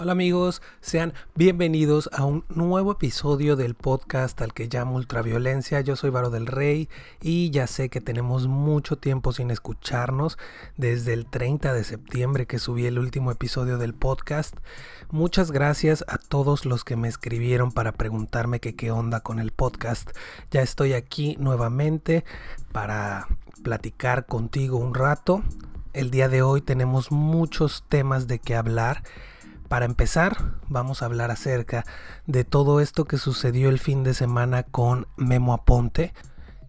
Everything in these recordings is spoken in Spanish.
Hola amigos, sean bienvenidos a un nuevo episodio del podcast al que llamo Ultraviolencia. Yo soy Varo del Rey y ya sé que tenemos mucho tiempo sin escucharnos desde el 30 de septiembre que subí el último episodio del podcast. Muchas gracias a todos los que me escribieron para preguntarme qué onda con el podcast. Ya estoy aquí nuevamente para platicar contigo un rato. El día de hoy tenemos muchos temas de qué hablar. Para empezar, vamos a hablar acerca de todo esto que sucedió el fin de semana con Memo Aponte,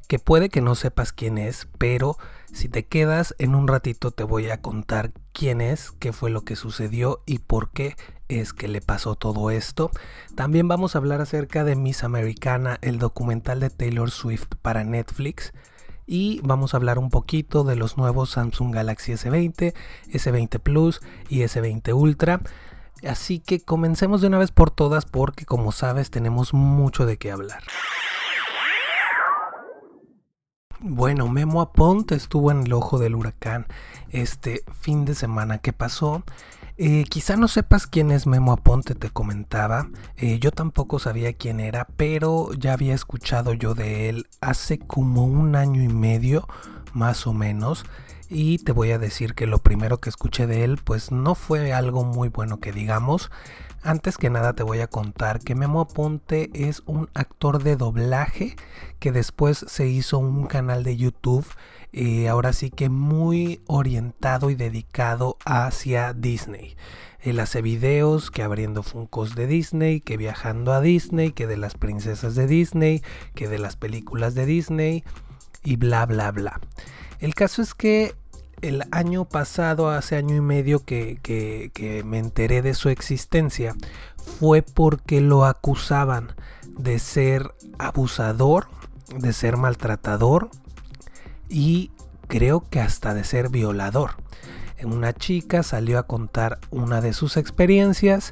que puede que no sepas quién es, pero si te quedas en un ratito te voy a contar quién es, qué fue lo que sucedió y por qué es que le pasó todo esto. También vamos a hablar acerca de Miss Americana, el documental de Taylor Swift para Netflix. Y vamos a hablar un poquito de los nuevos Samsung Galaxy S20, S20 Plus y S20 Ultra. Así que comencemos de una vez por todas porque como sabes tenemos mucho de qué hablar. Bueno, Memo Aponte estuvo en el ojo del huracán este fin de semana que pasó. Eh, quizá no sepas quién es Memo Aponte, te comentaba. Eh, yo tampoco sabía quién era, pero ya había escuchado yo de él hace como un año y medio, más o menos y te voy a decir que lo primero que escuché de él pues no fue algo muy bueno que digamos. Antes que nada te voy a contar que Memo Aponte es un actor de doblaje que después se hizo un canal de YouTube, eh, ahora sí que muy orientado y dedicado hacia Disney. Él hace videos que abriendo funcos de Disney, que viajando a Disney, que de las princesas de Disney, que de las películas de Disney y bla bla bla. El caso es que el año pasado, hace año y medio que, me enteré de su existencia, fue porque lo acusaban de ser abusador, de ser maltratador y creo que hasta de ser violador. Una chica salió a contar una de sus experiencias,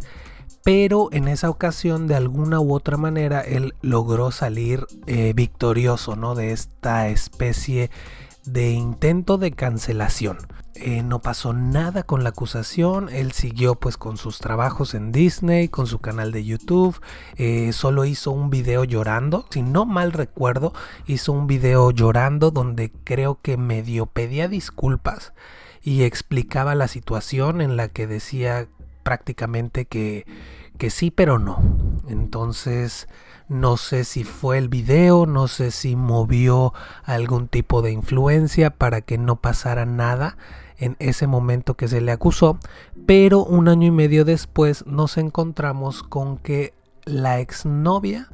pero en esa ocasión de alguna u otra manera él logró salir eh, victorioso ¿no? de esta especie de intento de cancelación. Eh, no pasó nada con la acusación, él siguió pues con sus trabajos en Disney, con su canal de YouTube, eh, solo hizo un video llorando, si no mal recuerdo, hizo un video llorando donde creo que medio pedía disculpas y explicaba la situación en la que decía prácticamente que, que sí pero no. Entonces no sé si fue el video, no sé si movió algún tipo de influencia para que no pasara nada en ese momento que se le acusó, pero un año y medio después nos encontramos con que la exnovia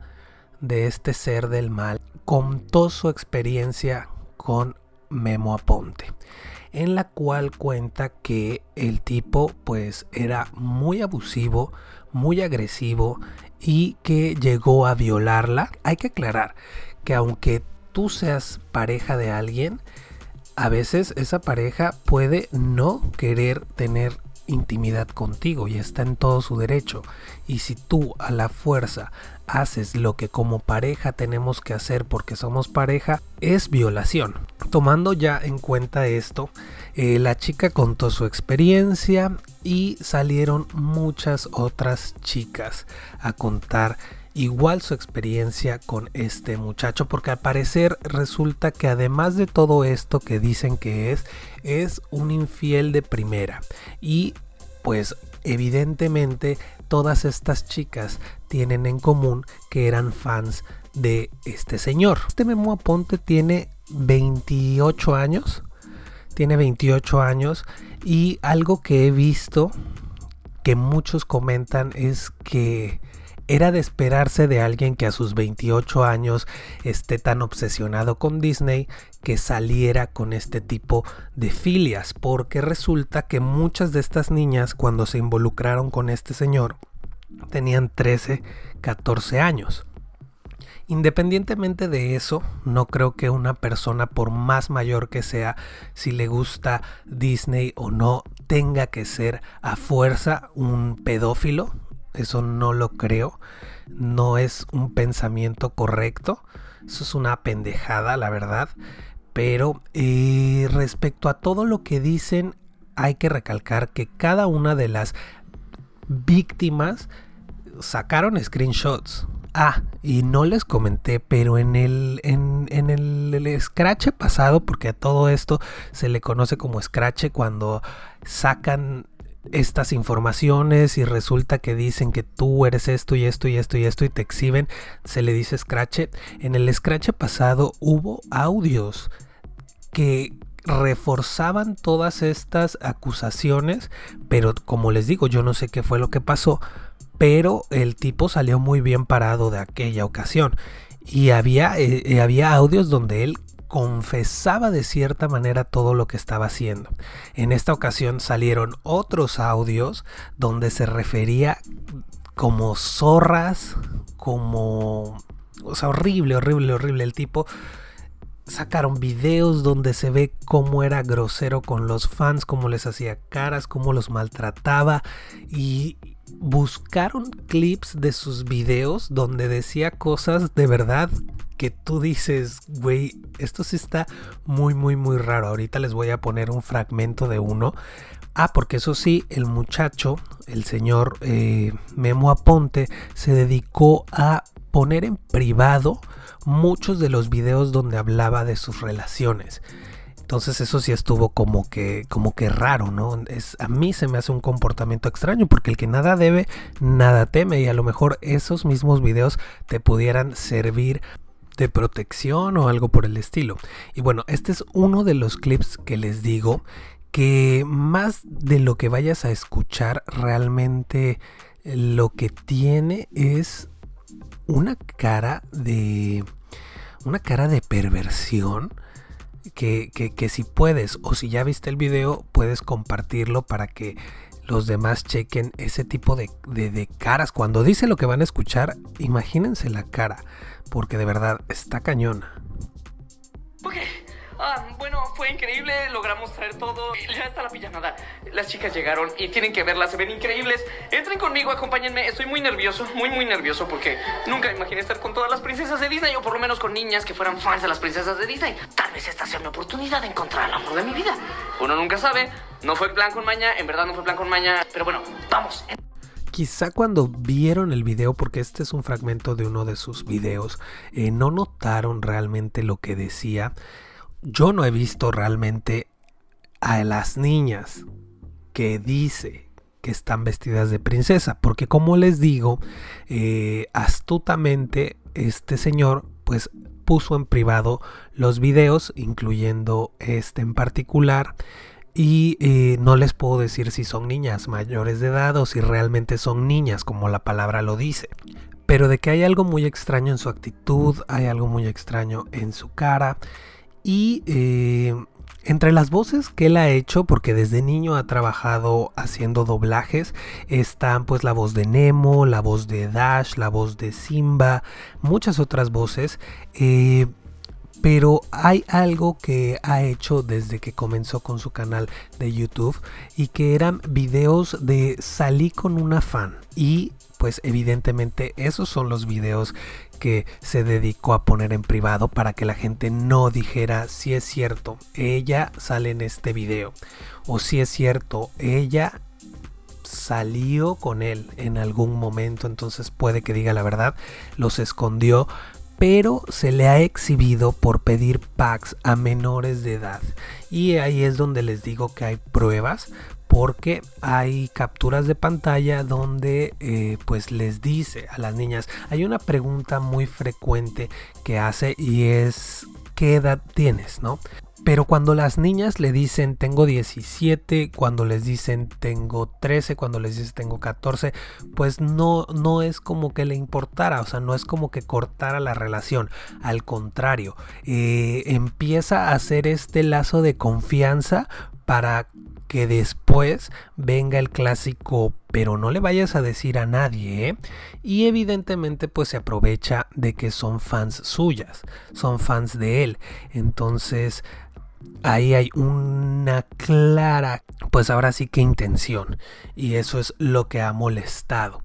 de este ser del mal contó su experiencia con Memo Aponte, en la cual cuenta que el tipo pues era muy abusivo, muy agresivo y que llegó a violarla. Hay que aclarar que aunque tú seas pareja de alguien, a veces esa pareja puede no querer tener intimidad contigo y está en todo su derecho. Y si tú a la fuerza haces lo que como pareja tenemos que hacer porque somos pareja, es violación. Tomando ya en cuenta esto, eh, la chica contó su experiencia y salieron muchas otras chicas a contar igual su experiencia con este muchacho porque al parecer resulta que además de todo esto que dicen que es es un infiel de primera y pues evidentemente todas estas chicas tienen en común que eran fans de este señor. Este Memo Aponte tiene 28 años. Tiene 28 años y algo que he visto que muchos comentan es que era de esperarse de alguien que a sus 28 años esté tan obsesionado con Disney que saliera con este tipo de filias, porque resulta que muchas de estas niñas cuando se involucraron con este señor tenían 13, 14 años. Independientemente de eso, no creo que una persona, por más mayor que sea, si le gusta Disney o no, tenga que ser a fuerza un pedófilo eso no lo creo. No es un pensamiento correcto. Eso es una pendejada, la verdad. Pero eh, respecto a todo lo que dicen, hay que recalcar que cada una de las víctimas sacaron screenshots. Ah, y no les comenté, pero en el, en, en el, el, scratch pasado, porque a todo esto se le conoce como scratch cuando sacan estas informaciones y resulta que dicen que tú eres esto y esto y esto y esto y te exhiben, se le dice Scratch. En el Scratch pasado hubo audios que reforzaban todas estas acusaciones, pero como les digo, yo no sé qué fue lo que pasó, pero el tipo salió muy bien parado de aquella ocasión. Y había, eh, había audios donde él confesaba de cierta manera todo lo que estaba haciendo. En esta ocasión salieron otros audios donde se refería como zorras, como... O sea, horrible, horrible, horrible. El tipo sacaron videos donde se ve cómo era grosero con los fans, cómo les hacía caras, cómo los maltrataba y buscaron clips de sus videos donde decía cosas de verdad que tú dices, güey, esto sí está muy, muy, muy raro. Ahorita les voy a poner un fragmento de uno. Ah, porque eso sí, el muchacho, el señor eh, Memo Aponte, se dedicó a poner en privado muchos de los videos donde hablaba de sus relaciones. Entonces eso sí estuvo como que, como que raro, ¿no? Es, a mí se me hace un comportamiento extraño porque el que nada debe, nada teme y a lo mejor esos mismos videos te pudieran servir de protección o algo por el estilo. Y bueno, este es uno de los clips que les digo que más de lo que vayas a escuchar realmente lo que tiene es una cara de una cara de perversión que, que, si puedes o si ya viste el video puedes compartirlo para que los demás chequen ese tipo de, de, caras. Cuando dice lo que van a escuchar, imagínense la cara, porque de verdad está cañona. Ah, bueno, fue increíble, logramos traer todo. Ya está la pijamada. Las chicas llegaron y tienen que verlas, se ven increíbles. Entren conmigo, acompáñenme. Estoy muy nervioso, muy, muy nervioso porque nunca imaginé estar con todas las princesas de Disney o por lo menos con niñas que fueran fans de las princesas de Disney. Tal vez esta sea mi oportunidad de encontrar el amor de mi vida. Uno nunca sabe. No fue plan con maña, en verdad no fue plan con maña. Pero bueno, vamos. Quizá cuando vieron el video, porque este es un fragmento de uno de sus videos, eh, no notaron realmente lo que decía. Yo no he visto realmente a las niñas que dice que están vestidas de princesa, porque como les digo, eh, astutamente este señor pues puso en privado los videos, incluyendo este en particular, y eh, no les puedo decir si son niñas mayores de edad o si realmente son niñas, como la palabra lo dice. Pero de que hay algo muy extraño en su actitud, hay algo muy extraño en su cara. Y eh, entre las voces que él ha hecho, porque desde niño ha trabajado haciendo doblajes, están pues la voz de Nemo, la voz de Dash, la voz de Simba, muchas otras voces. Eh, pero hay algo que ha hecho desde que comenzó con su canal de YouTube y que eran videos de salí con una fan y pues evidentemente esos son los videos que se dedicó a poner en privado para que la gente no dijera si es cierto, ella sale en este video o si es cierto, ella salió con él en algún momento, entonces puede que diga la verdad, los escondió, pero se le ha exhibido por pedir packs a menores de edad. Y ahí es donde les digo que hay pruebas porque hay capturas de pantalla donde eh, pues les dice a las niñas hay una pregunta muy frecuente que hace y es qué edad tienes no pero cuando las niñas le dicen tengo 17, cuando les dicen tengo 13, cuando les dicen tengo 14, pues no, no es como que le importara, o sea, no es como que cortara la relación. Al contrario, eh, empieza a hacer este lazo de confianza para que después venga el clásico pero no le vayas a decir a nadie ¿eh? y evidentemente pues se aprovecha de que son fans suyas son fans de él entonces ahí hay una clara, pues ahora sí que intención. Y eso es lo que ha molestado.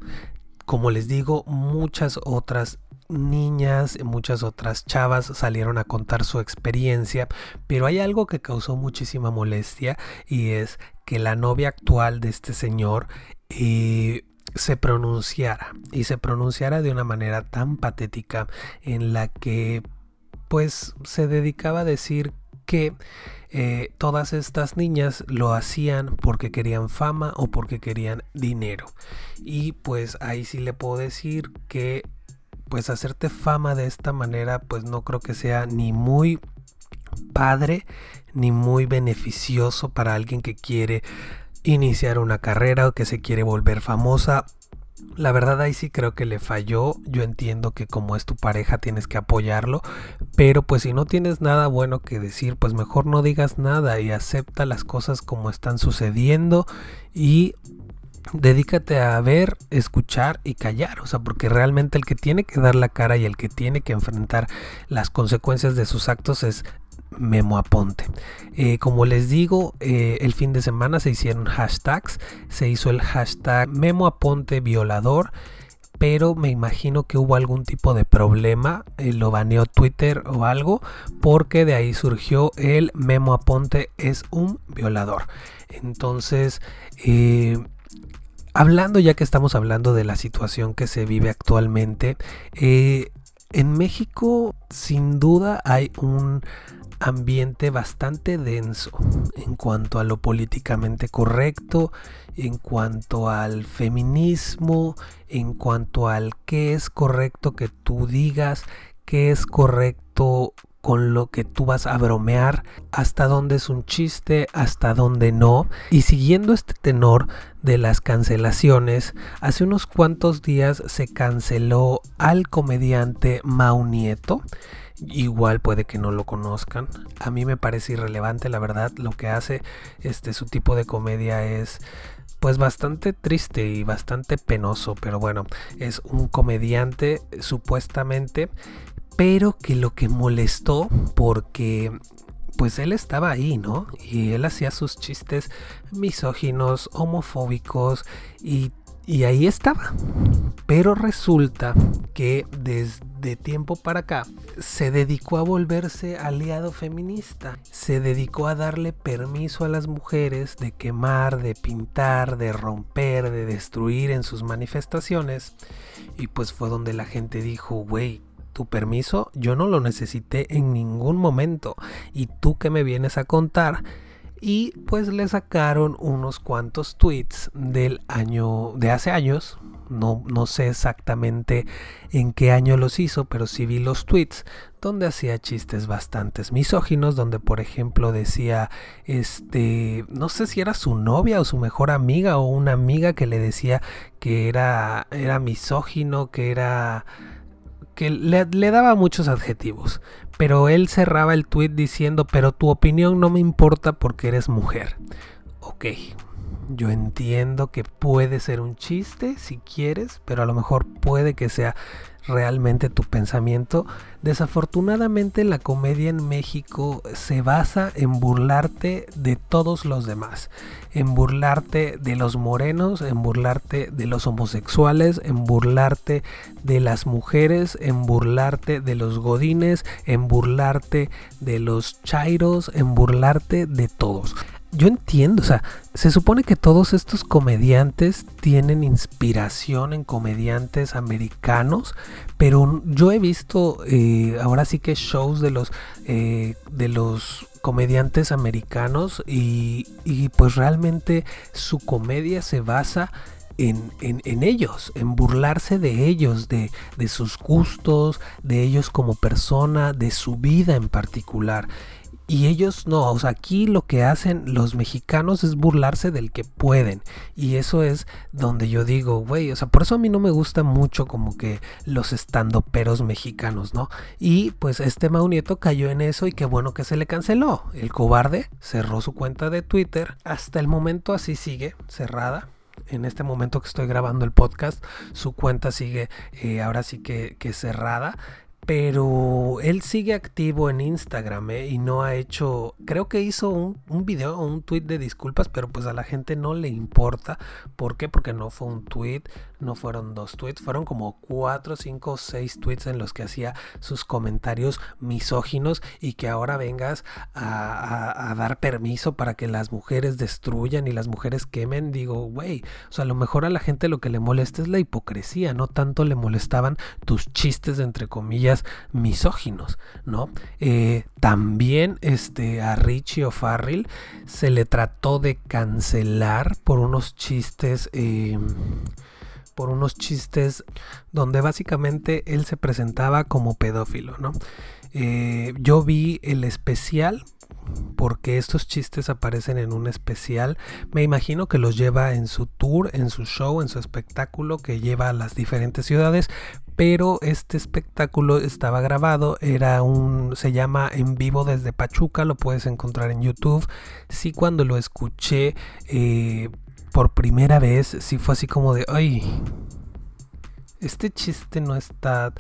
Como les digo, muchas otras niñas, muchas otras chavas salieron a contar su experiencia, pero hay algo que causó muchísima molestia y es que la novia actual de este señor eh, se pronunciara y se pronunciara de una manera tan patética en la que pues se dedicaba a decir que eh, todas estas niñas lo hacían porque querían fama o porque querían dinero. Y pues ahí sí le puedo decir que pues hacerte fama de esta manera pues no creo que sea ni muy padre ni muy beneficioso para alguien que quiere iniciar una carrera o que se quiere volver famosa la verdad ahí sí creo que le falló. Yo entiendo que como es tu pareja tienes que apoyarlo. Pero pues si no tienes nada bueno que decir, pues mejor no digas nada y acepta las cosas como están sucediendo. Y dedícate a ver, escuchar y callar. O sea, porque realmente el que tiene que dar la cara y el que tiene que enfrentar las consecuencias de sus actos es Memo Aponte. Eh, como les digo, eh, el fin de semana se hicieron hashtags. Se hizo el hashtag Memo Aponte violador. Pero me imagino que hubo algún tipo de problema. Eh, lo baneó Twitter o algo. Porque de ahí surgió el Memo Aponte es un violador. Entonces, hablando ya que estamos hablando de la situación que se vive actualmente. en México, sin duda, hay un ambiente bastante denso en cuanto a lo políticamente correcto, en cuanto al feminismo, en cuanto al qué es correcto que tú digas, qué es correcto con lo que tú vas a bromear, hasta dónde es un chiste, hasta dónde no. Y siguiendo este tenor de las cancelaciones, hace unos cuantos días se canceló al comediante Mau Nieto. Igual puede que no lo conozcan. A mí me parece irrelevante, la verdad. Lo que hace este su tipo de comedia es pues bastante triste y bastante penoso, pero bueno, es un comediante supuestamente, pero que lo que molestó porque pues él estaba ahí, ¿no? Y él hacía sus chistes misóginos, homofóbicos y y ahí estaba. Pero resulta que desde tiempo para acá se dedicó a volverse aliado feminista. Se dedicó a darle permiso a las mujeres de quemar, de pintar, de romper, de destruir en sus manifestaciones. Y pues fue donde la gente dijo, güey, tu permiso yo no lo necesité en ningún momento. Y tú que me vienes a contar y pues le sacaron unos cuantos tweets del año de hace años no, no sé exactamente en qué año los hizo, pero sí vi los tweets donde hacía chistes bastantes misóginos, donde por ejemplo decía, este, no sé si era su novia o su mejor amiga o una amiga que le decía que era, era misógino, que era que le, daba muchos adjetivos, pero él cerraba el tweet diciendo, pero tu opinión no me importa porque eres mujer. Ok, yo entiendo que puede ser un chiste si quieres, pero a lo mejor puede que sea realmente tu pensamiento. Desafortunadamente la comedia en México se basa en burlarte de todos los demás, en burlarte de los morenos, en burlarte de los homosexuales, en burlarte de las mujeres, en burlarte de los godines, en burlarte de los chairos, en burlarte de todos yo entiendo, o sea, se supone que todos estos comediantes tienen inspiración en comediantes americanos, pero yo he visto eh, ahora sí que shows de los eh, de los comediantes americanos y, y, pues realmente su comedia se basa en, en, en, ellos, en burlarse de ellos, de, de sus gustos, de ellos como persona, de su vida en particular. Y ellos no, o sea, aquí lo que hacen los mexicanos es burlarse del que pueden. Y eso es donde yo digo, güey, o sea, por eso a mí no me gusta mucho como que los estandoperos mexicanos, ¿no? Y pues este Mau Nieto cayó en eso y qué bueno que se le canceló. El cobarde cerró su cuenta de Twitter. Hasta el momento así sigue, cerrada en este momento que estoy grabando el podcast, su cuenta sigue eh, ahora sí que, que cerrada pero él sigue activo en Instagram ¿eh? y no ha hecho, creo que hizo un, un video o un tweet de disculpas, pero pues a la gente no le importa. ¿Por qué? Porque no fue un tweet, no fueron dos tweets, fueron como cuatro, cinco, seis tweets en los que hacía sus comentarios misóginos y que ahora vengas a, dar permiso para que las mujeres destruyan y las mujeres quemen. Digo, güey, o sea, a lo mejor a la gente lo que le molesta es la hipocresía, no tanto le molestaban tus chistes entre comillas misóginos, ¿no? Eh, también este, a Richie O'Farrill se le trató de cancelar por unos chistes... Em, por unos chistes donde básicamente él se presentaba como pedófilo, ¿no? Eh, yo vi el especial porque estos chistes aparecen en un especial. Me imagino que los lleva en su tour, en su show, en su espectáculo que lleva a las diferentes ciudades, pero este espectáculo estaba grabado, era un, se llama En vivo desde Pachuca, lo puedes encontrar en YouTube. Sí, cuando lo escuché eh, por primera vez, sí fue así como de, ay, este chiste no está...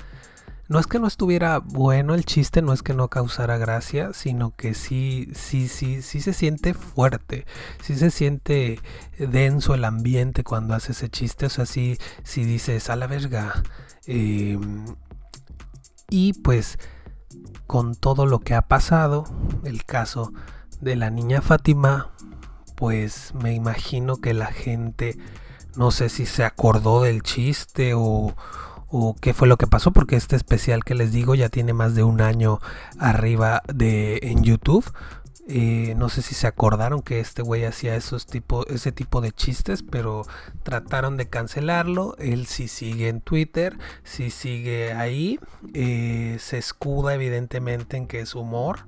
No es que no estuviera bueno el chiste, no es que no causara gracia, sino que sí, sí, sí, sí se siente fuerte, sí se siente denso el ambiente cuando hace ese chiste, o sea, sí, sí dices, a la verga, Em, y pues con todo lo que ha pasado, el caso de la niña Fátima, pues me imagino que la gente, no sé si se acordó del chiste o, qué fue lo que pasó, porque este especial que les digo ya tiene más de un año arriba de en YouTube. Eh, no sé si se acordaron que este güey hacía esos tipo, ese tipo de chistes, pero trataron de cancelarlo. Él sí sigue en Twitter, sí sigue ahí. Eh, se escuda evidentemente en que es humor,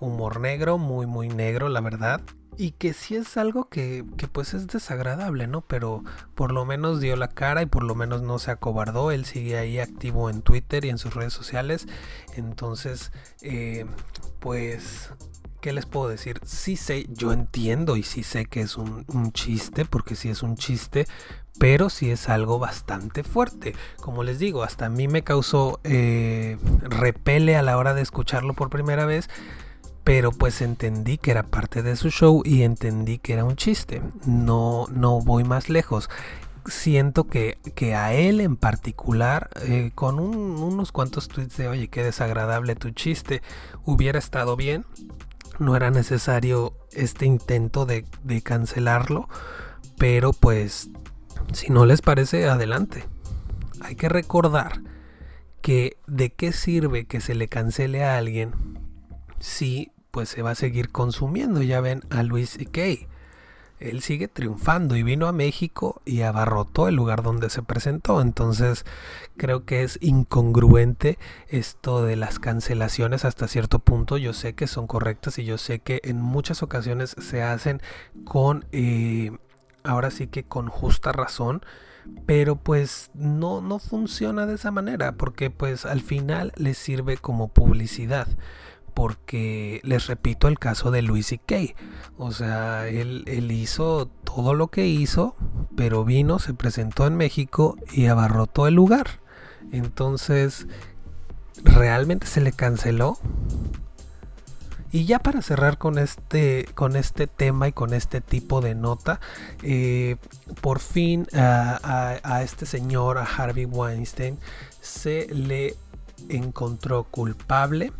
humor negro, muy muy negro, la verdad. Y que sí es algo que, que, pues es desagradable, ¿no? Pero por lo menos dio la cara y por lo menos no se acobardó. Él sigue ahí activo en Twitter y en sus redes sociales. Entonces, eh, pues ¿qué les puedo decir? Sí sé, yo entiendo y sí sé que es un, chiste, porque sí es un chiste, pero sí es algo bastante fuerte. Como les digo, hasta a mí me causó eh, repele a la hora de escucharlo por primera vez, pero pues entendí que era parte de su show y entendí que era un chiste. No, no voy más lejos. Siento que, que a él en particular, eh, con unos cuantos tweets de oye, qué desagradable tu chiste, hubiera estado bien no era necesario este intento de, cancelarlo, pero pues si no les parece, adelante. Hay que recordar que de qué sirve que se le cancele a alguien si pues se va a seguir consumiendo. Ya ven a Luis Kay él sigue triunfando y vino a México y abarrotó el lugar donde se presentó. Entonces creo que es incongruente esto de las cancelaciones hasta cierto punto. Yo sé que son correctas y yo sé que en muchas ocasiones se hacen con, eh, ahora sí que con justa razón. Pero pues no, no funciona de esa manera porque pues al final les sirve como publicidad porque les repito el caso de Luis Kay. O sea, él, él, hizo todo lo que hizo, pero vino, se presentó en México y abarrotó el lugar. Entonces, realmente se le canceló. Y ya para cerrar con este, con este tema y con este tipo de nota, eh, por fin a, a este señor, a Harvey Weinstein, se le encontró culpable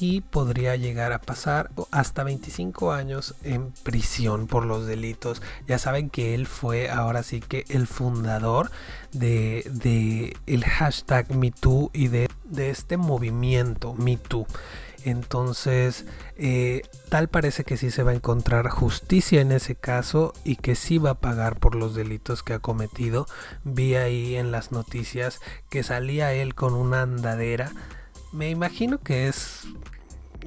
y podría llegar a pasar hasta 25 años en prisión por los delitos. Ya saben que él fue ahora sí que el fundador de, el hashtag MeToo y de, este movimiento MeToo. Entonces, eh, tal parece que sí se va a encontrar justicia en ese caso y que sí va a pagar por los delitos que ha cometido. Vi ahí en las noticias que salía él con una andadera. Me imagino que es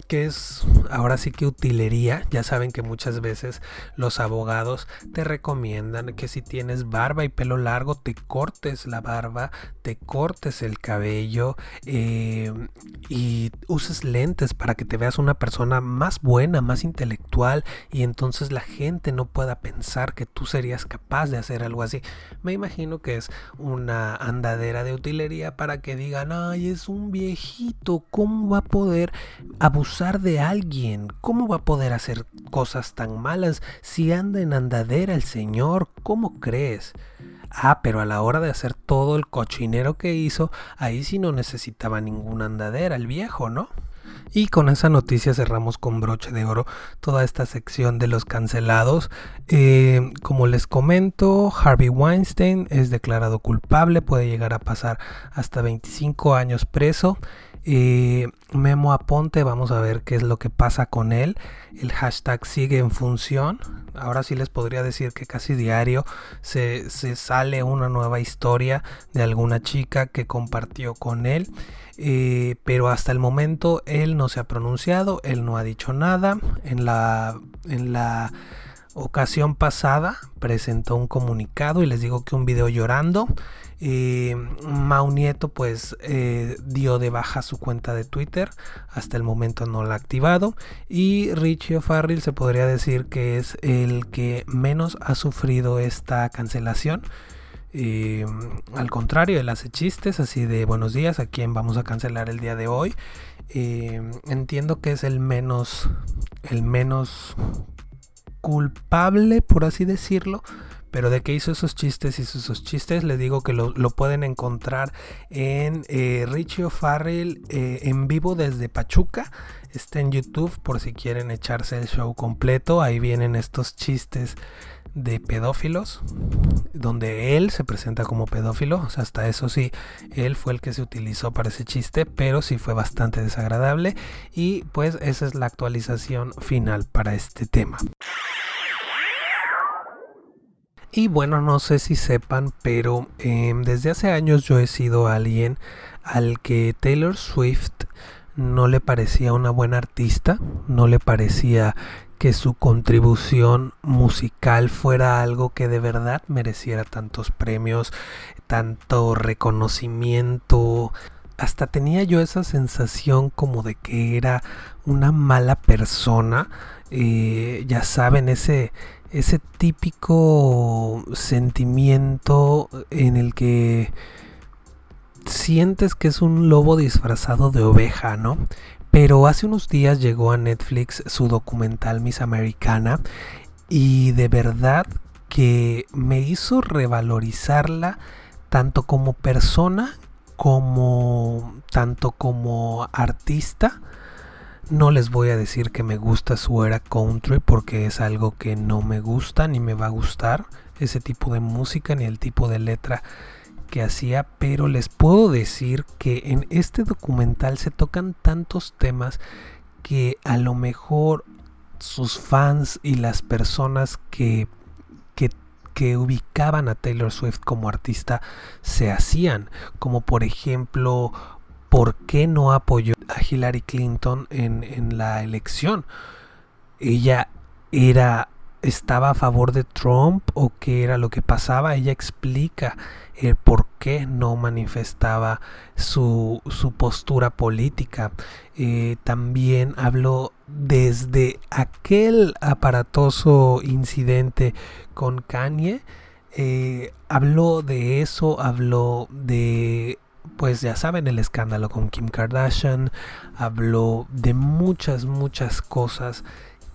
que es ahora sí que utilería. Ya saben que muchas veces los abogados te recomiendan que si tienes barba y pelo largo, te cortes la barba, te cortes el cabello eh, y uses lentes para que te veas una persona más buena, más intelectual y entonces la gente no pueda pensar que tú serías capaz de hacer algo así. Me imagino que es una andadera de utilería para que digan, ay, es un viejito, ¿cómo va a poder abusar de alguien? ¿Cómo va a poder hacer cosas tan malas si anda en andadera el señor? ¿Cómo crees? Ah, pero a la hora de hacer todo el cochinero que hizo, ahí sí no necesitaba ninguna andadera el viejo, ¿no? Y con esa noticia cerramos con broche de oro toda esta sección de los cancelados. Eh, como les comento, Harvey Weinstein es declarado culpable, puede llegar a pasar hasta 25 años preso. Eh, Memo Aponte, vamos a ver qué es lo que pasa con él. El hashtag sigue en función. Ahora sí les podría decir que casi diario se, sale una nueva historia de alguna chica que compartió con él. Eh, pero hasta el momento él no se ha pronunciado, él no ha dicho nada. En la, en la ocasión pasada presentó un comunicado y les digo que un video llorando. Eh, Mau Nieto pues eh, dio de baja su cuenta de Twitter, hasta el momento no la ha activado y Richie O'Farrill se podría decir que es el que menos ha sufrido esta cancelación. Eh, al contrario, él hace chistes así de buenos días, a quién vamos a cancelar el día de hoy. entiendo que es el menos, el menos culpable, por así decirlo, pero de que hizo esos chistes, hizo esos chistes, les digo que lo, pueden encontrar en eh, Richie O'Farrell eh, en vivo desde Pachuca. Está en YouTube por si quieren echarse el show completo. Ahí vienen estos chistes de pedófilos, donde él se presenta como pedófilo. O sea, hasta eso sí, él fue el que se utilizó para ese chiste, pero sí fue bastante desagradable. Y pues esa es la actualización final para este tema. Y bueno, no sé si sepan, pero em, desde hace años yo he sido alguien al que Taylor Swift no le parecía una buena artista, no le parecía que su contribución musical fuera algo que de verdad mereciera tantos premios, tanto reconocimiento. Hasta tenía yo esa sensación como de que era una mala persona. Eh, ya saben, ese, ese típico sentimiento en el que sientes que es un lobo disfrazado de oveja, ¿no? Pero hace unos días llegó a Netflix su documental Miss Americana y de verdad que me hizo revalorizarla tanto como persona como tanto como artista no les voy a decir que me gusta su era country porque es algo que no me gusta ni me va a gustar ese tipo de música ni el tipo de letra que hacía, pero les puedo decir que en este documental se tocan tantos temas que a lo mejor sus fans y las personas que, que, ubicaban a Taylor Swift como artista se hacían, como por ejemplo por qué no apoyó a Hillary Clinton en, la elección. Ella era estaba a favor de Trump o qué era lo que pasaba. Ella explica el por qué no manifestaba su, su postura política. Eh, también habló desde aquel aparatoso incidente con Kanye. Eh, habló de eso, habló de pues ya saben el escándalo con Kim Kardashian, habló de muchas, muchas cosas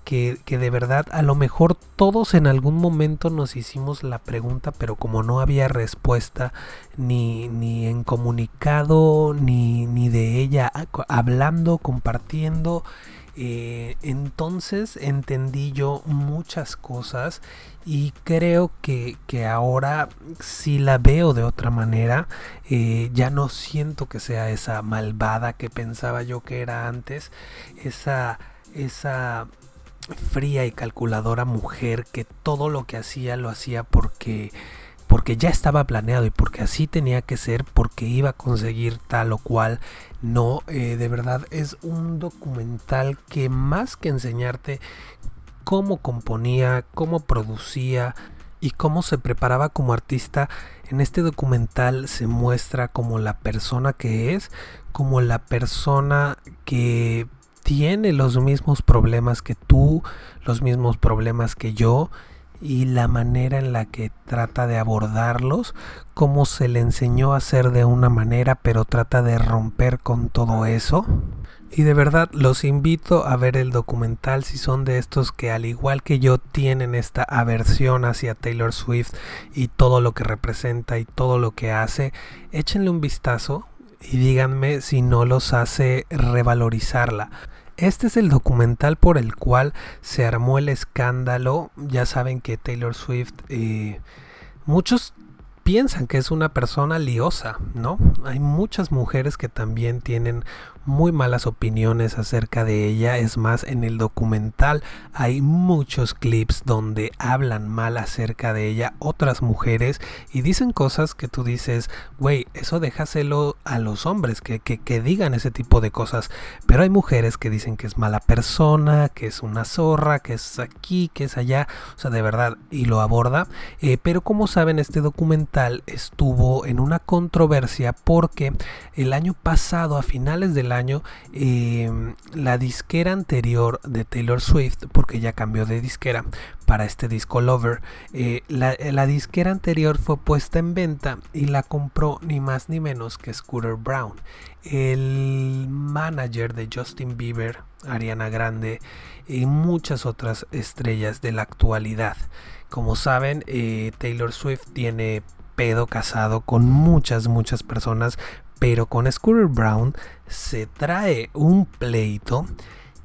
que, que, de verdad a lo mejor todos en algún momento nos hicimos la pregunta, pero como no había respuesta ni, ni en comunicado, ni, ni de ella hablando, compartiendo, eh, entonces entendí yo muchas cosas y creo que, ahora si la veo de otra manera. Eh, ya no siento que sea esa malvada que pensaba yo que era antes. Esa, esa fría y calculadora mujer que todo lo que hacía lo hacía porque porque ya estaba planeado y porque así tenía que ser, porque iba a conseguir tal o cual. No, eh, de verdad es un documental que más que enseñarte cómo componía, cómo producía y cómo se preparaba como artista, en este documental se muestra como la persona que es, como la persona que tiene los mismos problemas que tú, los mismos problemas que yo y la manera en la que trata de abordarlos, cómo se le enseñó a hacer de una manera, pero trata de romper con todo eso. Y de verdad los invito a ver el documental si son de estos que al igual que yo tienen esta aversión hacia Taylor Swift y todo lo que representa y todo lo que hace, échenle un vistazo y díganme si no los hace revalorizarla. Este es el documental por el cual se armó el escándalo. Ya saben que Taylor Swift, eh, muchos piensan que es una persona liosa, ¿no? Hay muchas mujeres que también tienen muy malas opiniones acerca de ella. Es más, en el documental hay muchos clips donde hablan mal acerca de ella otras mujeres y dicen cosas que tú dices, güey, eso déjaselo a los hombres que, que, digan ese tipo de cosas. Pero hay mujeres que dicen que es mala persona, que es una zorra, que es aquí, que es allá. O sea, de verdad, y lo aborda. Eh, pero como saben, este documental estuvo en una controversia porque el año pasado, a finales del año, em, la disquera anterior de Taylor Swift, porque ya cambió de disquera para este disco Lover, eh, la, la, disquera anterior fue puesta en venta y la compró ni más ni menos que Scooter Brown, el manager de Justin Bieber, Ariana Grande y muchas otras estrellas de la actualidad. Como saben, eh, Taylor Swift tiene pedo casado con muchas, muchas personas, pero con Scooter Brown se trae un pleito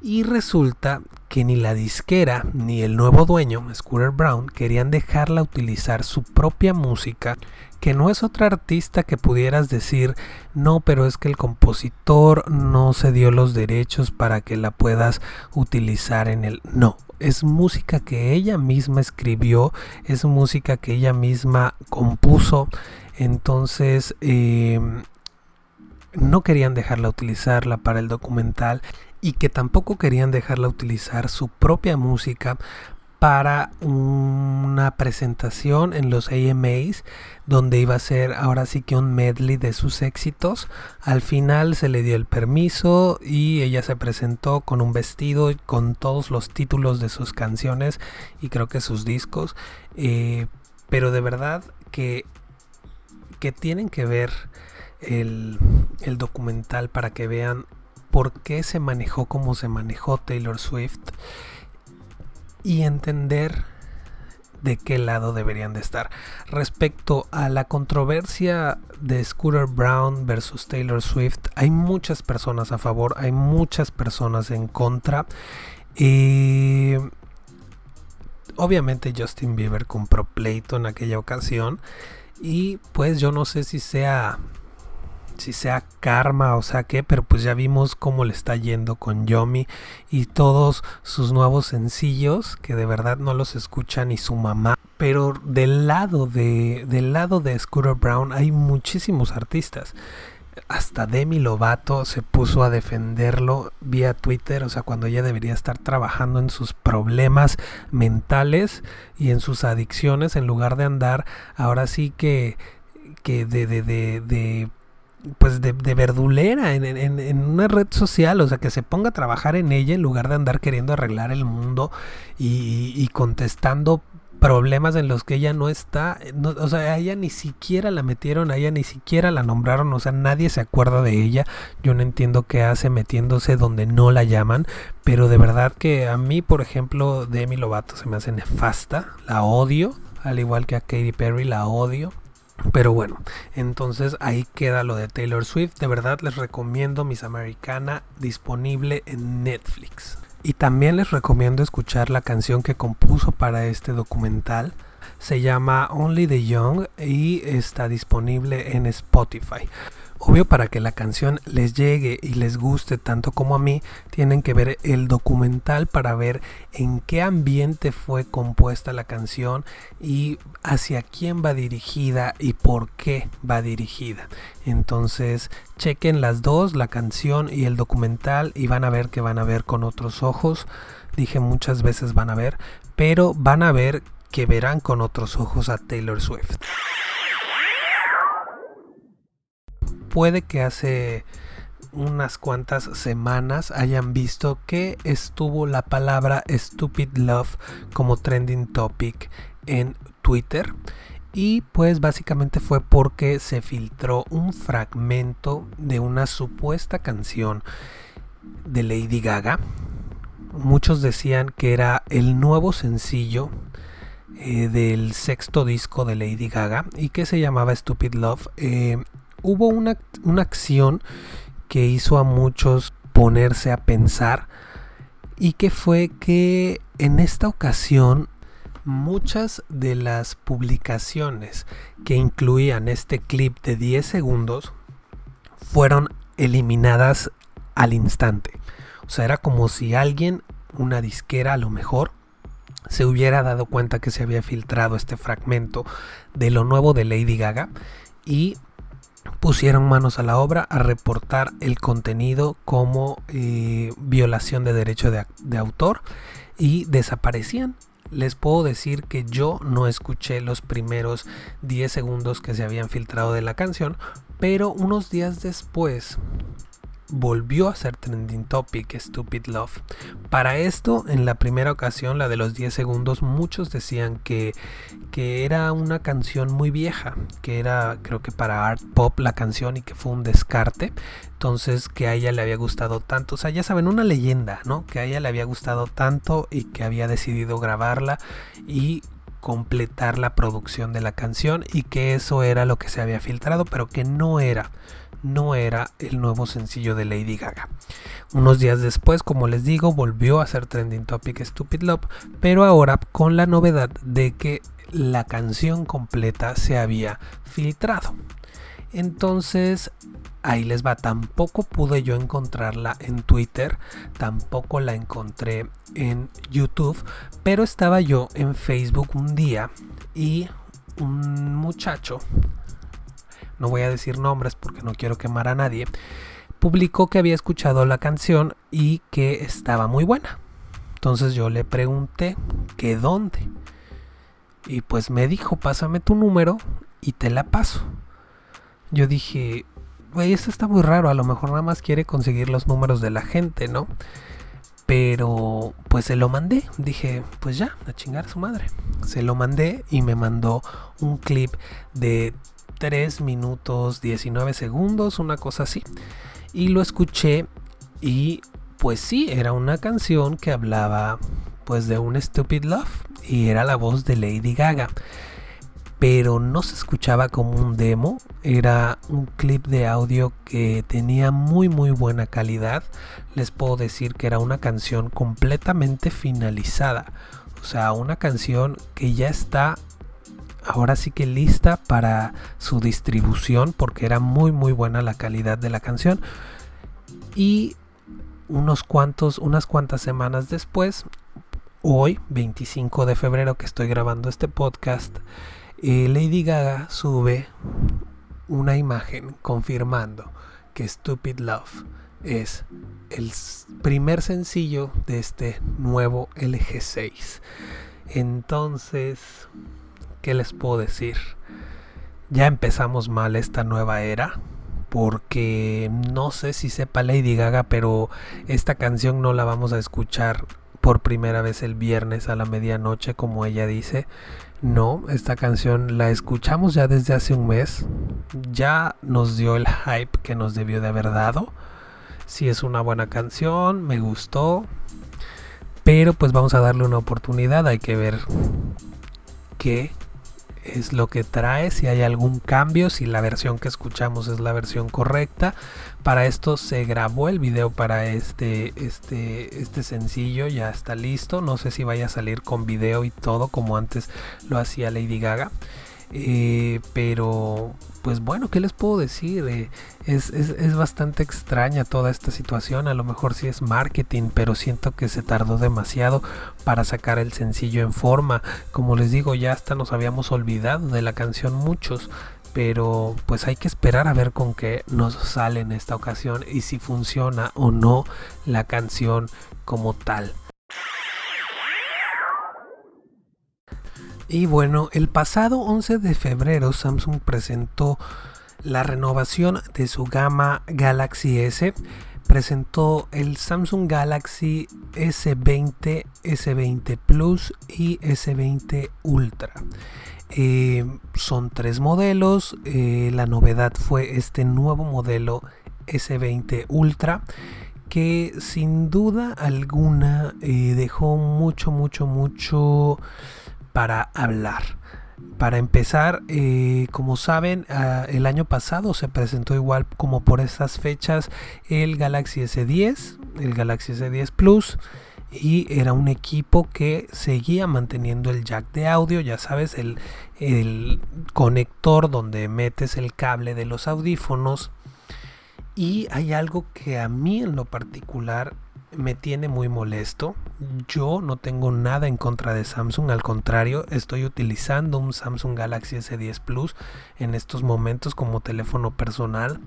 y resulta que ni la disquera ni el nuevo dueño, Scooter Brown, querían dejarla utilizar su propia música, que no es otra artista que pudieras decir, no, pero es que el compositor no se dio los derechos para que la puedas utilizar en el... No, es música que ella misma escribió, es música que ella misma compuso, entonces... Eh, no querían dejarla utilizarla para el documental y que tampoco querían dejarla utilizar su propia música para una presentación en los AMAs donde iba a ser ahora sí que un medley de sus éxitos. Al final se le dio el permiso y ella se presentó con un vestido con todos los títulos de sus canciones y creo que sus discos. Eh, pero de verdad que, que tienen que ver el, documental para que vean por qué se manejó como se manejó Taylor Swift y entender de qué lado deberían de estar. Respecto a la controversia de Scooter Brown versus Taylor Swift, hay muchas personas a favor, hay muchas personas en contra. Y obviamente Justin Bieber compró pleito en aquella ocasión. Y pues yo no sé si sea si sea karma o sea qué, pero pues ya vimos cómo le está yendo con Yomi y todos sus nuevos sencillos que de verdad no los escucha ni su mamá. Pero del lado de del lado de Scooter Brown hay muchísimos artistas. Hasta Demi Lovato se puso a defenderlo vía Twitter, o sea, cuando ella debería estar trabajando en sus problemas mentales y en sus adicciones en lugar de andar ahora sí que que de, de, de, de pues de, verdulera en, una red social, o sea, que se ponga a trabajar en ella en lugar de andar queriendo arreglar el mundo y, contestando problemas en los que ella no está, o sea, a ella ni siquiera la metieron, a ella ni siquiera la nombraron, o sea, nadie se acuerda de ella, yo no entiendo qué hace metiéndose donde no la llaman, pero de verdad que a mí, por ejemplo, Demi Lovato se me hace nefasta, la odio, al igual que a Katy Perry la odio, pero bueno, entonces ahí queda lo de Taylor Swift. De verdad les recomiendo Miss Americana disponible en Netflix. Y también les recomiendo escuchar la canción que compuso para este documental. Se llama Only the Young y está disponible en Spotify. Obvio para que la canción les llegue y les guste tanto como a mí, tienen que ver el documental para ver en qué ambiente fue compuesta la canción y hacia quién va dirigida y por qué va dirigida. Entonces, chequen las dos, la canción y el documental y van a ver que van a ver con otros ojos. Dije muchas veces van a ver, pero van a ver que verán con otros ojos a Taylor Swift. Puede que hace unas cuantas semanas hayan visto que estuvo la palabra Stupid Love como trending topic en Twitter. Y pues básicamente fue porque se filtró un fragmento de una supuesta canción de Lady Gaga. Muchos decían que era el nuevo sencillo eh, del sexto disco de Lady Gaga y que se llamaba Stupid Love. Eh, hubo una, una acción que hizo a muchos ponerse a pensar y que fue que en esta ocasión muchas de las publicaciones que incluían este clip de 10 segundos fueron eliminadas al instante. O sea, era como si alguien, una disquera a lo mejor, se hubiera dado cuenta que se había filtrado este fragmento de lo nuevo de Lady Gaga y pusieron manos a la obra a reportar el contenido como eh, violación de derecho de, de autor y desaparecían. Les puedo decir que yo no escuché los primeros 10 segundos que se habían filtrado de la canción, pero unos días después volvió a ser trending topic Stupid Love. Para esto, en la primera ocasión, la de los 10 segundos, muchos decían que, que era una canción muy vieja, que era creo que para art pop la canción y que fue un descarte. Entonces que a ella le había gustado tanto, o sea, ya saben, una leyenda, ¿no? Que a ella le había gustado tanto y que había decidido grabarla y completar la producción de la canción y que eso era lo que se había filtrado, pero que no era no era el nuevo sencillo de Lady Gaga. Unos días después, como les digo, volvió a ser trending topic Stupid Love, pero ahora con la novedad de que la canción completa se había filtrado. Entonces, ahí les va, tampoco pude yo encontrarla en Twitter, tampoco la encontré en YouTube, pero estaba yo en Facebook un día y un muchacho no voy a decir nombres porque no quiero quemar a nadie, publicó que había escuchado la canción y que estaba muy buena. Entonces yo le pregunté que dónde. Y pues me dijo, pásame tu número y te la paso. Yo dije, güey, esto está muy raro, a lo mejor nada más quiere conseguir los números de la gente, ¿no? Pero pues se lo mandé. Dije, pues ya, a chingar a su madre. Se lo mandé y me mandó un clip de 3 minutos 19 segundos, una cosa así. Y lo escuché y pues sí, era una canción que hablaba pues de un Stupid Love y era la voz de Lady Gaga. Pero no se escuchaba como un demo, era un clip de audio que tenía muy muy buena calidad. Les puedo decir que era una canción completamente finalizada. O sea, una canción que ya está ahora sí que lista para su distribución porque era muy muy buena la calidad de la canción. Y unos cuantos unas cuantas semanas después hoy 25 de febrero que estoy grabando este podcast eh, Lady Gaga sube una imagen confirmando que Stupid Love es el primer sencillo de este nuevo LG6 entonces ¿qué les puedo decir? Ya empezamos mal esta nueva era. Porque no sé si sepa Lady Gaga, pero esta canción no la vamos a escuchar por primera vez el viernes a la medianoche, como ella dice. No, esta canción la escuchamos ya desde hace un mes. Ya nos dio el hype que nos debió de haber dado. Si es una buena canción, me gustó. Pero pues vamos a darle una oportunidad. Hay que ver qué es lo que trae, si hay algún cambio, si la versión que escuchamos es la versión correcta. Para esto se grabó el video para este, este, este sencillo, ya está listo. No sé si vaya a salir con video y todo como antes lo hacía Lady Gaga. Eh, pero, pues bueno, ¿qué les puedo decir? Eh, es, es, bastante extraña toda esta situación. A lo mejor sí es marketing, pero siento que se tardó demasiado para sacar el sencillo en forma. Como les digo, ya hasta nos habíamos olvidado de la canción muchos. Pero pues hay que esperar a ver con qué nos sale en esta ocasión y si funciona o no la canción como tal. Y bueno, el pasado 11 de febrero Samsung presentó la renovación de su gama Galaxy S. Presentó el Samsung Galaxy S20, S20 Plus y S20 Ultra. Eh, son tres modelos. Eh, la novedad fue este nuevo modelo S20 Ultra que sin duda alguna eh, dejó mucho, mucho, mucho para hablar. Para empezar, eh, como saben, ah, el año pasado se presentó igual como por esas fechas el Galaxy S10, el Galaxy S10 Plus y era un equipo que seguía manteniendo el jack de audio, ya sabes, el, el conector donde metes el cable de los audífonos. Y hay algo que a mí en lo particular me tiene muy molesto. Yo no tengo nada en contra de Samsung, al contrario, estoy utilizando un Samsung Galaxy S10 Plus en estos momentos como teléfono personal.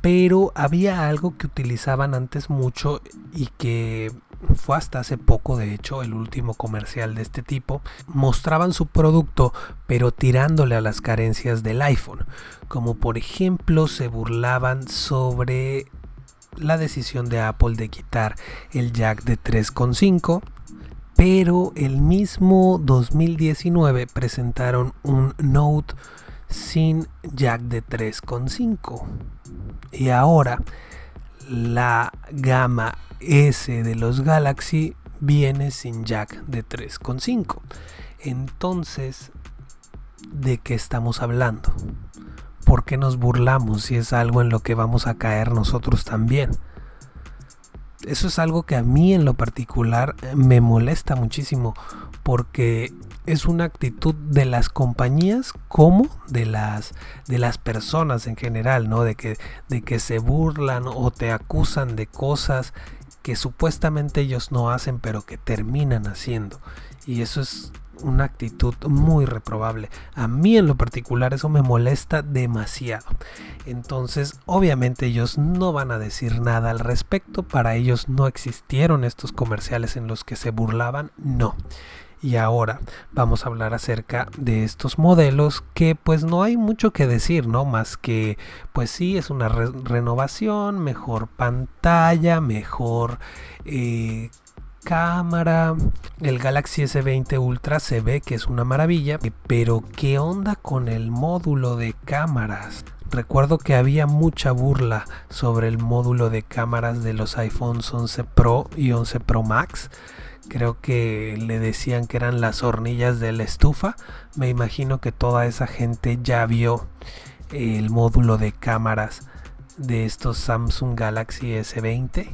Pero había algo que utilizaban antes mucho y que fue hasta hace poco, de hecho, el último comercial de este tipo. Mostraban su producto, pero tirándole a las carencias del iPhone. Como por ejemplo, se burlaban sobre la decisión de Apple de quitar el jack de 3.5 pero el mismo 2019 presentaron un Note sin jack de 3.5 y ahora la gama S de los Galaxy viene sin jack de 3.5 entonces ¿de qué estamos hablando? ¿Por qué nos burlamos si es algo en lo que vamos a caer nosotros también? Eso es algo que a mí en lo particular eh, me molesta muchísimo porque es una actitud de las compañías como de las de las personas en general, ¿no? De que de que se burlan o te acusan de cosas que supuestamente ellos no hacen pero que terminan haciendo. Y eso es una actitud muy reprobable. A mí en lo particular eso me molesta demasiado. Entonces, obviamente ellos no van a decir nada al respecto. Para ellos no existieron estos comerciales en los que se burlaban. No. Y ahora vamos a hablar acerca de estos modelos que pues no hay mucho que decir, ¿no? Más que pues sí, es una renovación, mejor pantalla, mejor eh, cámara. El Galaxy S20 Ultra se ve que es una maravilla, pero ¿qué onda con el módulo de cámaras? Recuerdo que había mucha burla sobre el módulo de cámaras de los iPhones 11 Pro y 11 Pro Max. Creo que le decían que eran las hornillas de la estufa. Me imagino que toda esa gente ya vio el módulo de cámaras de estos Samsung Galaxy S20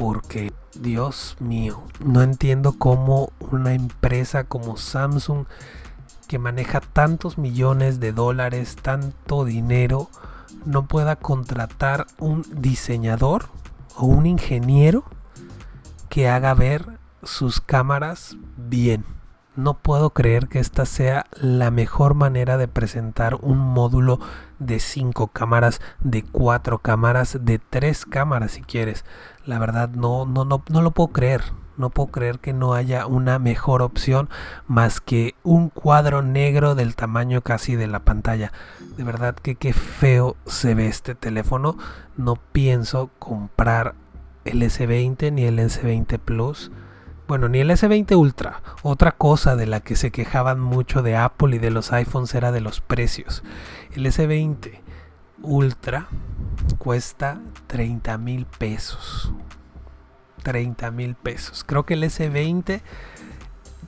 porque Dios mío, no entiendo cómo una empresa como Samsung que maneja tantos millones de dólares, tanto dinero, no pueda contratar un diseñador o un ingeniero que haga ver sus cámaras bien. No puedo creer que esta sea la mejor manera de presentar un módulo de 5 cámaras, de 4 cámaras, de 3 cámaras si quieres. La verdad no, no, no, no lo puedo creer. No puedo creer que no haya una mejor opción más que un cuadro negro del tamaño casi de la pantalla. De verdad que qué feo se ve este teléfono. No pienso comprar el S20 ni el S20 Plus. Bueno, ni el S20 Ultra. Otra cosa de la que se quejaban mucho de Apple y de los iPhones era de los precios. El S20 Ultra cuesta 30 mil pesos. 30 mil pesos. Creo que el S20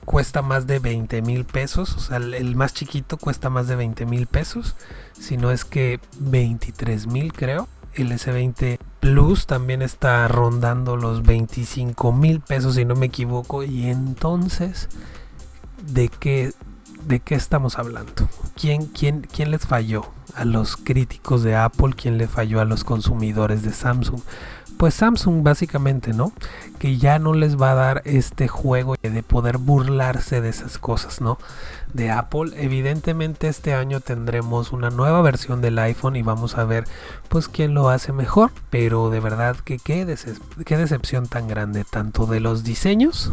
cuesta más de 20 mil pesos. O sea, el, más chiquito cuesta más de 20 mil pesos. Si no es que 23 mil creo. El S20 Plus también está rondando los 25 mil pesos si no me equivoco. Y entonces, ¿de qué, ¿de qué estamos hablando? ¿quién, quién, ¿quién les falló? A los críticos de Apple, ¿quién le falló a los consumidores de Samsung? Pues Samsung básicamente, ¿no? Que ya no les va a dar este juego de poder burlarse de esas cosas, ¿no? De Apple. Evidentemente este año tendremos una nueva versión del iPhone y vamos a ver pues quién lo hace mejor. Pero de verdad que qué, qué decepción tan grande, tanto de los diseños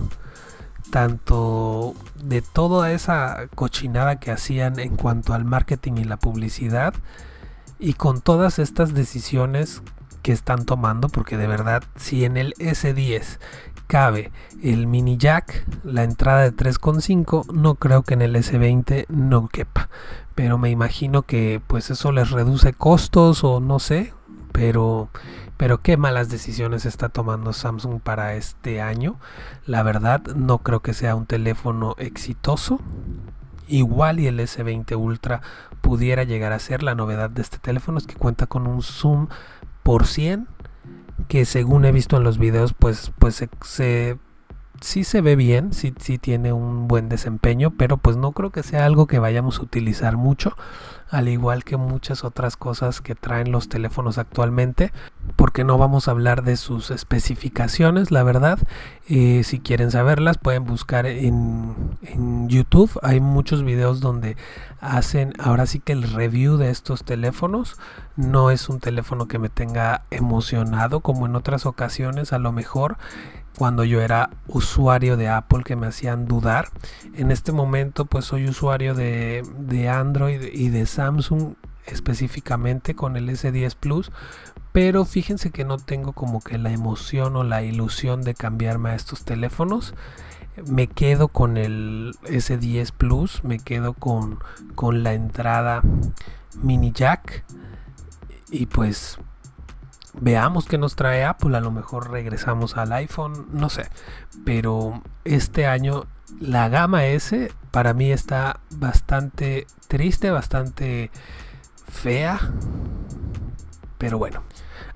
tanto de toda esa cochinada que hacían en cuanto al marketing y la publicidad y con todas estas decisiones que están tomando porque de verdad si en el S10 cabe el mini jack la entrada de 3.5 no creo que en el S20 no quepa. Pero me imagino que pues eso les reduce costos o no sé pero pero qué malas decisiones está tomando Samsung para este año. La verdad no creo que sea un teléfono exitoso. Igual y el S20 Ultra pudiera llegar a ser la novedad de este teléfono es que cuenta con un zoom por 100 que según he visto en los videos pues pues se, se sí se ve bien, sí, sí tiene un buen desempeño, pero pues no creo que sea algo que vayamos a utilizar mucho al igual que muchas otras cosas que traen los teléfonos actualmente, porque no vamos a hablar de sus especificaciones, la verdad. Eh, si quieren saberlas, pueden buscar en, en, YouTube. Hay muchos videos donde hacen ahora sí que el review de estos teléfonos. No es un teléfono que me tenga emocionado como en otras ocasiones, a lo mejor cuando yo era usuario de Apple que me hacían dudar. En este momento pues soy usuario de, Android y de Samsung específicamente con el S10 Plus. Pero fíjense que no tengo como que la emoción o la ilusión de cambiarme a estos teléfonos. Me quedo con el S10 Plus, me quedo con, con la entrada mini jack. Y pues veamos qué nos trae Apple, a lo mejor regresamos al iPhone, no sé, pero este año la gama S para mí está bastante triste, bastante fea, pero bueno,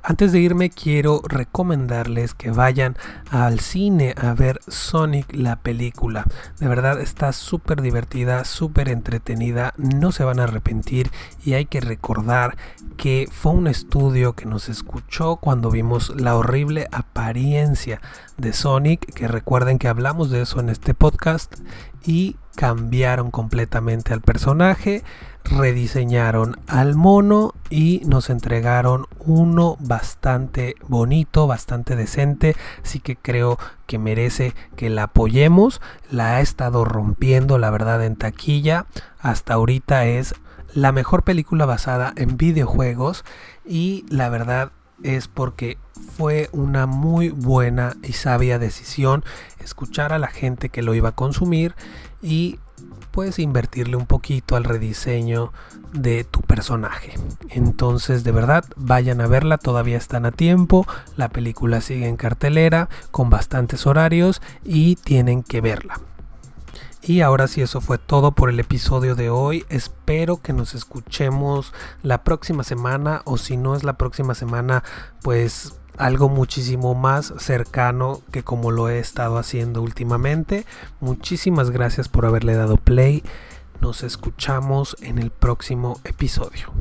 antes de irme quiero recomendarles que vayan al cine a ver Sonic la película. De verdad está súper divertida, súper entretenida, no se van a arrepentir y hay que recordar que fue un estudio que nos escuchó cuando vimos la horrible apariencia de Sonic, que recuerden que hablamos de eso en este podcast y cambiaron completamente al personaje rediseñaron al mono y nos entregaron uno bastante bonito, bastante decente, así que creo que merece que la apoyemos. La ha estado rompiendo, la verdad, en taquilla. Hasta ahorita es la mejor película basada en videojuegos y la verdad es porque fue una muy buena y sabia decisión escuchar a la gente que lo iba a consumir y puedes invertirle un poquito al rediseño de tu personaje. Entonces, de verdad, vayan a verla, todavía están a tiempo. La película sigue en cartelera con bastantes horarios y tienen que verla. Y ahora sí, eso fue todo por el episodio de hoy. Espero que nos escuchemos la próxima semana o si no es la próxima semana, pues algo muchísimo más cercano que como lo he estado haciendo últimamente. Muchísimas gracias por haberle dado play. Nos escuchamos en el próximo episodio.